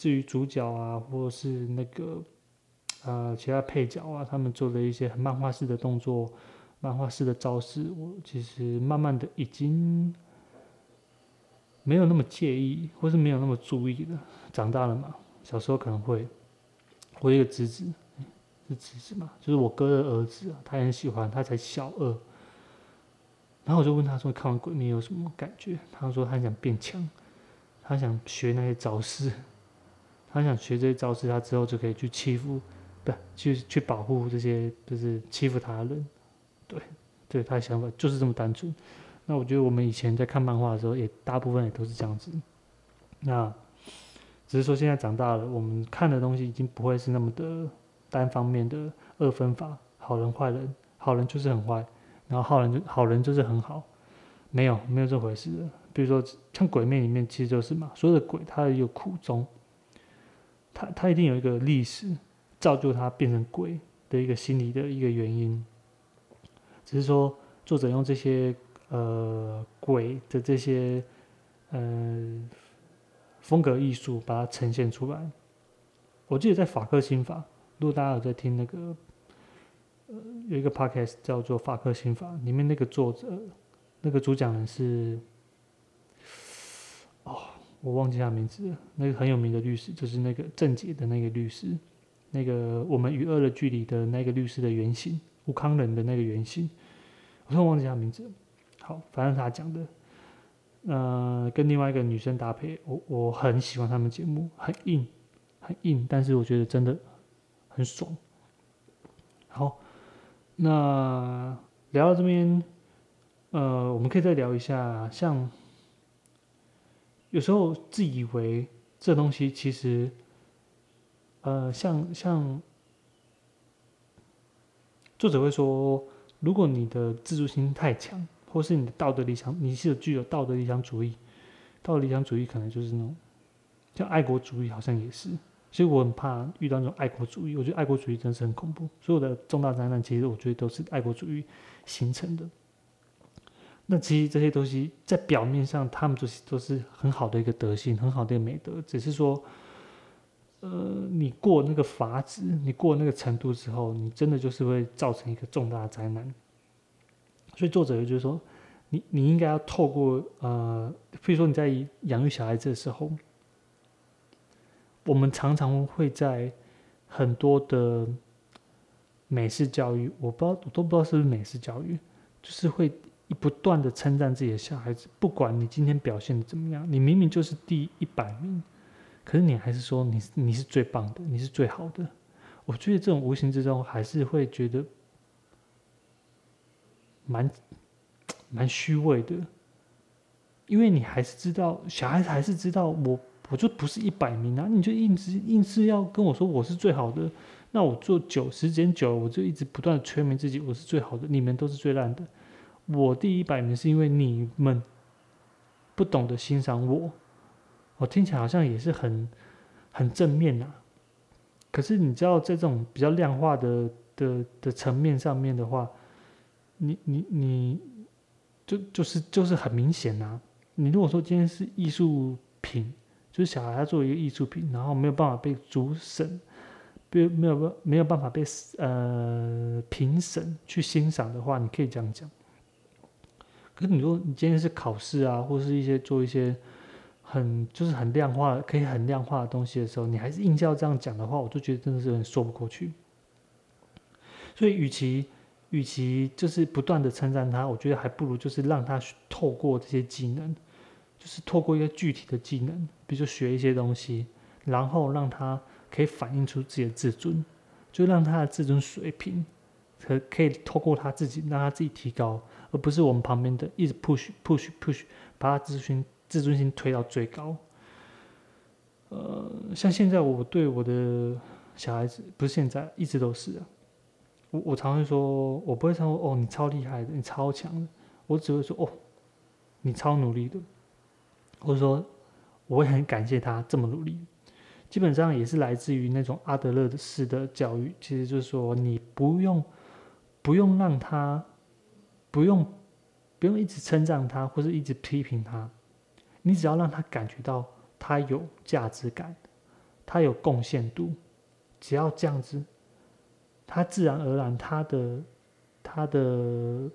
至于主角啊，或是那个。呃，其他配角啊，他们做的一些很漫画式的动作、漫画式的招式，我其实慢慢的已经没有那么介意，或是没有那么注意了。长大了嘛，小时候可能会。我一个侄子，是侄子嘛，就是我哥的儿子啊，他很喜欢，他才小二。然后我就问他说：“看完《鬼灭》有什么感觉？”他说：“他想变强，他想学那些招式，他想学这些招式，他之后就可以去欺负。”不，去去保护这些就是欺负他的人，对，对他的想法就是这么单纯。那我觉得我们以前在看漫画的时候，也大部分也都是这样子。那只是说现在长大了，我们看的东西已经不会是那么的单方面的二分法，好人坏人，好人就是很坏，然后好人就好人就是很好，没有没有这回事的。比如说像鬼魅里面其实就是嘛，所有的鬼他有苦衷，他他一定有一个历史。造就他变成鬼的一个心理的一个原因，只是说作者用这些呃鬼的这些呃风格艺术把它呈现出来。我记得在法克心法，如果大家有在听那个，呃，有一个 podcast 叫做法克心法，里面那个作者，那个主讲人是，哦，我忘记他名字了，那个很有名的律师，就是那个郑捷的那个律师，那个我们与恶的距离的那个律师的原型，吴康仁的那个原型，我突然忘记他名字了。好，反正他讲的，呃，跟另外一个女生搭配，我我很喜欢他们节目，很硬。很硬，但是我觉得真的很爽。好，那聊到这边，呃，我们可以再聊一下，像有时候自以为这东西其实，呃，像像作者会说，如果你的自助心太强，或是你的道德理想，你是具有道德理想主义，道德理想主义可能就是那种，像爱国主义好像也是。所以我很怕遇到那种爱国主义，我觉得爱国主义真是很恐怖。所有的重大灾难，其实我觉得都是爱国主义形成的。那其实这些东西在表面上，他们都是都是很好的一个德性，很好的一个美德，只是说，呃，你过那个法子，你过那个程度之后，你真的就是会造成一个重大的灾难。所以作者就是说，你你应该要透过呃，比如说你在养育小孩子的时候。我们常常会在很多的美式教育，我不知道，我都不知道是不是美式教育，就是会不断的称赞自己的小孩子，不管你今天表现的怎么样，你明明就是第一百名，可是你还是说你你是最棒的，你是最好的。我觉得这种无形之中还是会觉得蛮蛮虚伪的，因为你还是知道，小孩子还是知道我。我就不是一百名啊！你就硬是硬是要跟我说我是最好的，那我做久时间久了，我就一直不断的催眠自己，我是最好的，你们都是最烂的。我第一百名是因为你们不懂得欣赏我，我听起来好像也是很很正面呐。可是你知道，在这种比较量化的的的层面上面的话，你你你就就是就是很明显呐。你如果说今天是艺术品。就是小孩他作为一个艺术品，然后没有办法被主审，被没有办没有办法被呃评审去欣赏的话，你可以这样讲。可是你说你今天是考试啊，或是一些做一些很就是很量化可以很量化的东西的时候，你还是硬要这样讲的话，我就觉得真的是有点说不过去。所以与其与其就是不断的称赞他，我觉得还不如就是让他透过这些技能。就是透过一个具体的技能，比如说学一些东西，然后让他可以反映出自己的自尊，就让他的自尊水平可可以透过他自己让他自己提高，而不是我们旁边的一直 push push push 把他自尊自尊心推到最高。呃，像现在我对我的小孩子，不是现在一直都是啊，我我常会说，我不会说哦你超厉害的，你超强的，我只会说哦你超努力的。或者说，我会很感谢他这么努力，基本上也是来自于那种阿德勒的式的教育。其实就是说，你不用不用让他不用不用一直称赞他，或者一直批评他，你只要让他感觉到他有价值感，他有贡献度，只要这样子，他自然而然他的他的。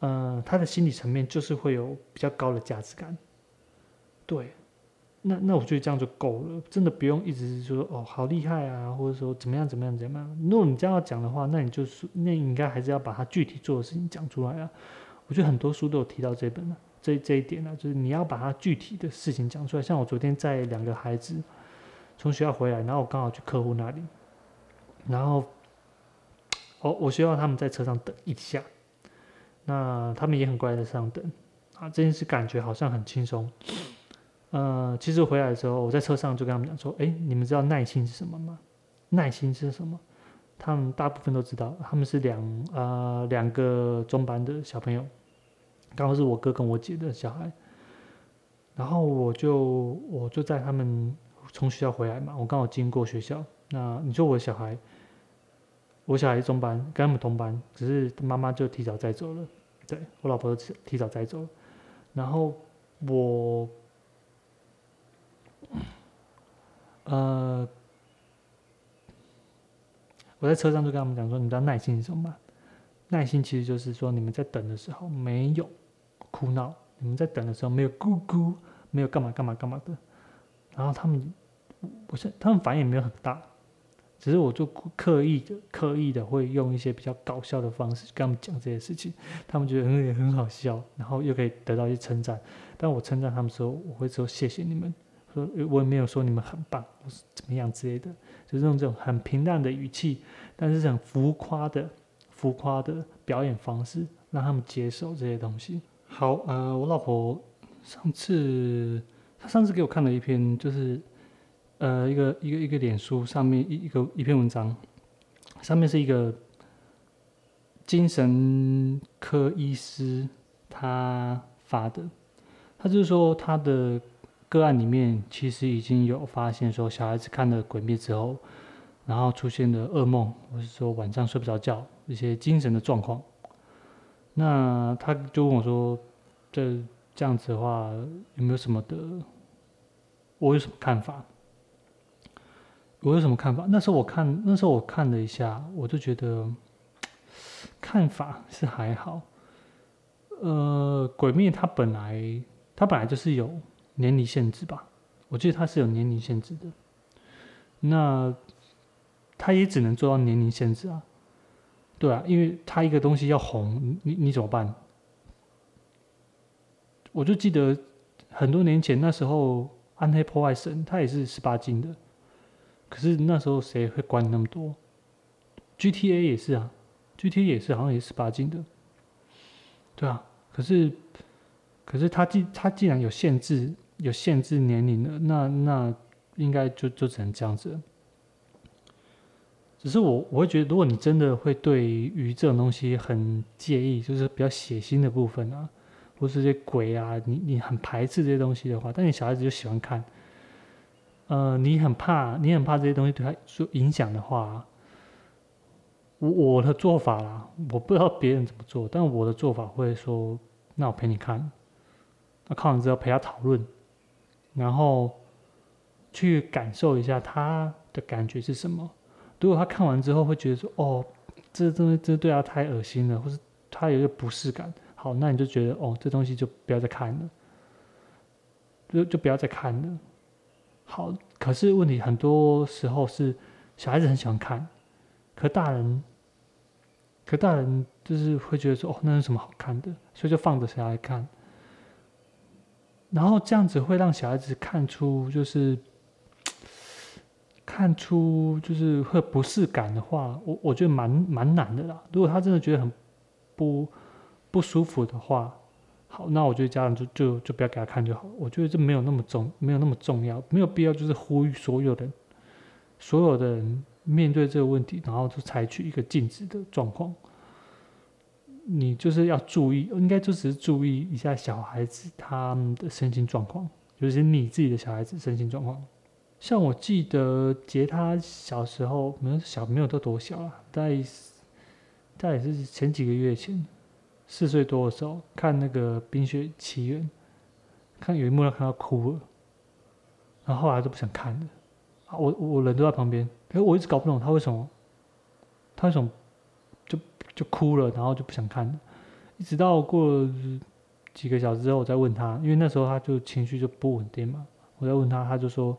呃，他的心理层面就是会有比较高的价值感，对，那那我觉得这样就够了，真的不用一直说哦好厉害啊，或者说怎么样怎么样怎么样。如果你这样讲的话，那你就是那应该还是要把他具体做的事情讲出来啊。我觉得很多书都有提到这本了，这这一点呢，就是你要把他具体的事情讲出来。像我昨天在两个孩子从学校回来，然后我刚好去客户那里，然后哦，我需要他们在车上等一下。那他们也很乖在车上等，啊，这件事感觉好像很轻松。呃，其实回来的时候，我在车上就跟他们讲说：“哎，你们知道耐心是什么吗？耐心是什么？”他们大部分都知道，他们是两呃两个中班的小朋友，刚好是我哥跟我姐的小孩。然后我就我就在他们从学校回来嘛，我刚好经过学校。那你说我小孩，我小孩中班，跟他们同班，只是妈妈就提早载走了。对我老婆提早载走，然后我，呃，我在车上就跟他们讲说，你知道耐心是什么吗？耐心其实就是说，你们在等的时候没有哭闹，你们在等的时候没有咕咕，没有干嘛干嘛干嘛的，然后他们，不是他们反应也没有很大。只是我就刻意的、刻意的会用一些比较搞笑的方式跟他们讲这些事情，他们觉得很也很好笑，然后又可以得到一些称赞。但我称赞他们时候，我会说谢谢你们，说我也没有说你们很棒，或是怎么样之类的，就是用这种很平淡的语气，但是很浮夸的、浮夸的表演方式，让他们接受这些东西。好，呃，我老婆上次她上次给我看了一篇，就是。呃，一个一个一个脸书上面一一个一篇文章，上面是一个精神科医师他发的，他就是说他的个案里面其实已经有发现说小孩子看了鬼灭之后，然后出现了噩梦，或是说晚上睡不着觉，一些精神的状况。那他就问我说，这这样子的话有没有什么的？我有什么看法？我有什么看法？那时候我看，那时候我看了一下，我就觉得看法是还好。呃，鬼灭它本来它本来就是有年龄限制吧？我记得它是有年龄限制的。那它也只能做到年龄限制啊。对啊，因为它一个东西要红，你你怎么办？我就记得很多年前那时候《暗黑破坏神》它也是十八禁的。可是那时候谁会管你那么多？GTA 也是啊，GTA 也是好像也是十八禁的，对啊。可是，可是他既他既然有限制，有限制年龄的，那那应该就就只能这样子。只是我我会觉得，如果你真的会对于这种东西很介意，就是比较血腥的部分啊，或是些鬼啊，你你很排斥这些东西的话，但你小孩子就喜欢看。呃，你很怕，你很怕这些东西对他受影响的话，我我的做法啦，我不知道别人怎么做，但我的做法会说，那我陪你看，那看完之后陪他讨论，然后去感受一下他的感觉是什么。如果他看完之后会觉得说，哦，这东西这对他太恶心了，或是他有一个不适感，好，那你就觉得，哦，这东西就不要再看了，就就不要再看了。好，可是问题很多时候是小孩子很喜欢看，可大人，可大人就是会觉得说哦，那有什么好看的？所以就放着小孩看，然后这样子会让小孩子看出就是 看出就是会不适感的话，我我觉得蛮蛮难的啦。如果他真的觉得很不不舒服的话。好，那我觉得家长就就就不要给他看就好了。我觉得这没有那么重，没有那么重要，没有必要就是呼吁所有人，所有的人面对这个问题，然后就采取一个禁止的状况。你就是要注意，应该就只是注意一下小孩子他们的身心状况，就是你自己的小孩子身心状况。像我记得杰他小时候没有小，没有都多小啊，大概大概是前几个月前。四岁多的时候看那个《冰雪奇缘》，看有一幕要看到哭了，然后后来都不想看了。啊，我我人都在旁边，可是我一直搞不懂他为什么，他为什么就哭了，然后就不想看了。一直到过几个小时之后，我再问他，因为那时候他就情绪就不稳定嘛，我再问他，他就说，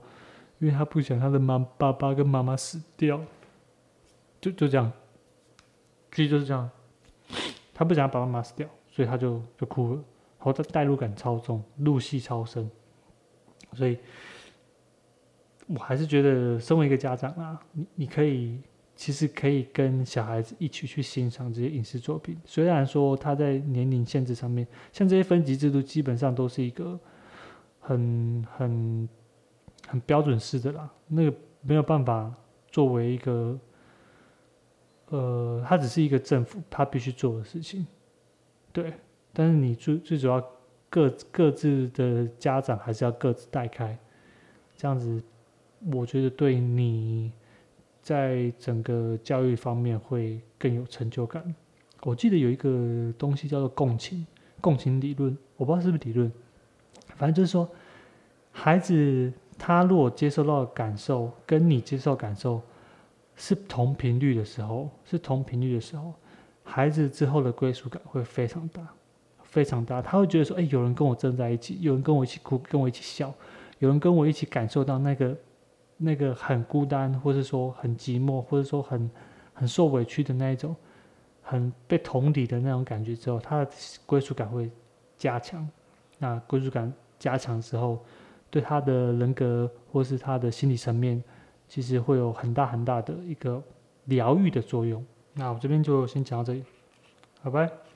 因为他不想他的妈爸爸跟妈妈死掉，就就这样，其实就是这样。他不想把妈妈死掉，所以他就就哭了，然后他代入感超重，入戏超深，所以我还是觉得，身为一个家长啊，你你可以其实可以跟小孩子一起去欣赏这些影视作品。虽然说他在年龄限制上面，像这些分级制度，基本上都是一个很很很标准式的啦，那个没有办法作为一个。呃，它只是一个政府他必须做的事情，对。但是你最最主要各各自的家长还是要各自带开，这样子，我觉得对你在整个教育方面会更有成就感。我记得有一个东西叫做共情共情理论，我不知道是不是理论，反正就是说，孩子他如果接受到的感受跟你接受感受是同频率的时候，是同频率的时候，孩子之后的归属感会非常大，非常大。他会觉得说，哎，有人跟我站在一起，有人跟我一起哭，跟我一起笑，有人跟我一起感受到那个那个很孤单，或者说很寂寞，或者说很很受委屈的那一种，很被同理的那种感觉之后，他的归属感会加强。那归属感加强之后，对他的人格或是他的心理层面，其实会有很大很大的一个疗愈的作用。那我这边就先讲到这里，拜拜。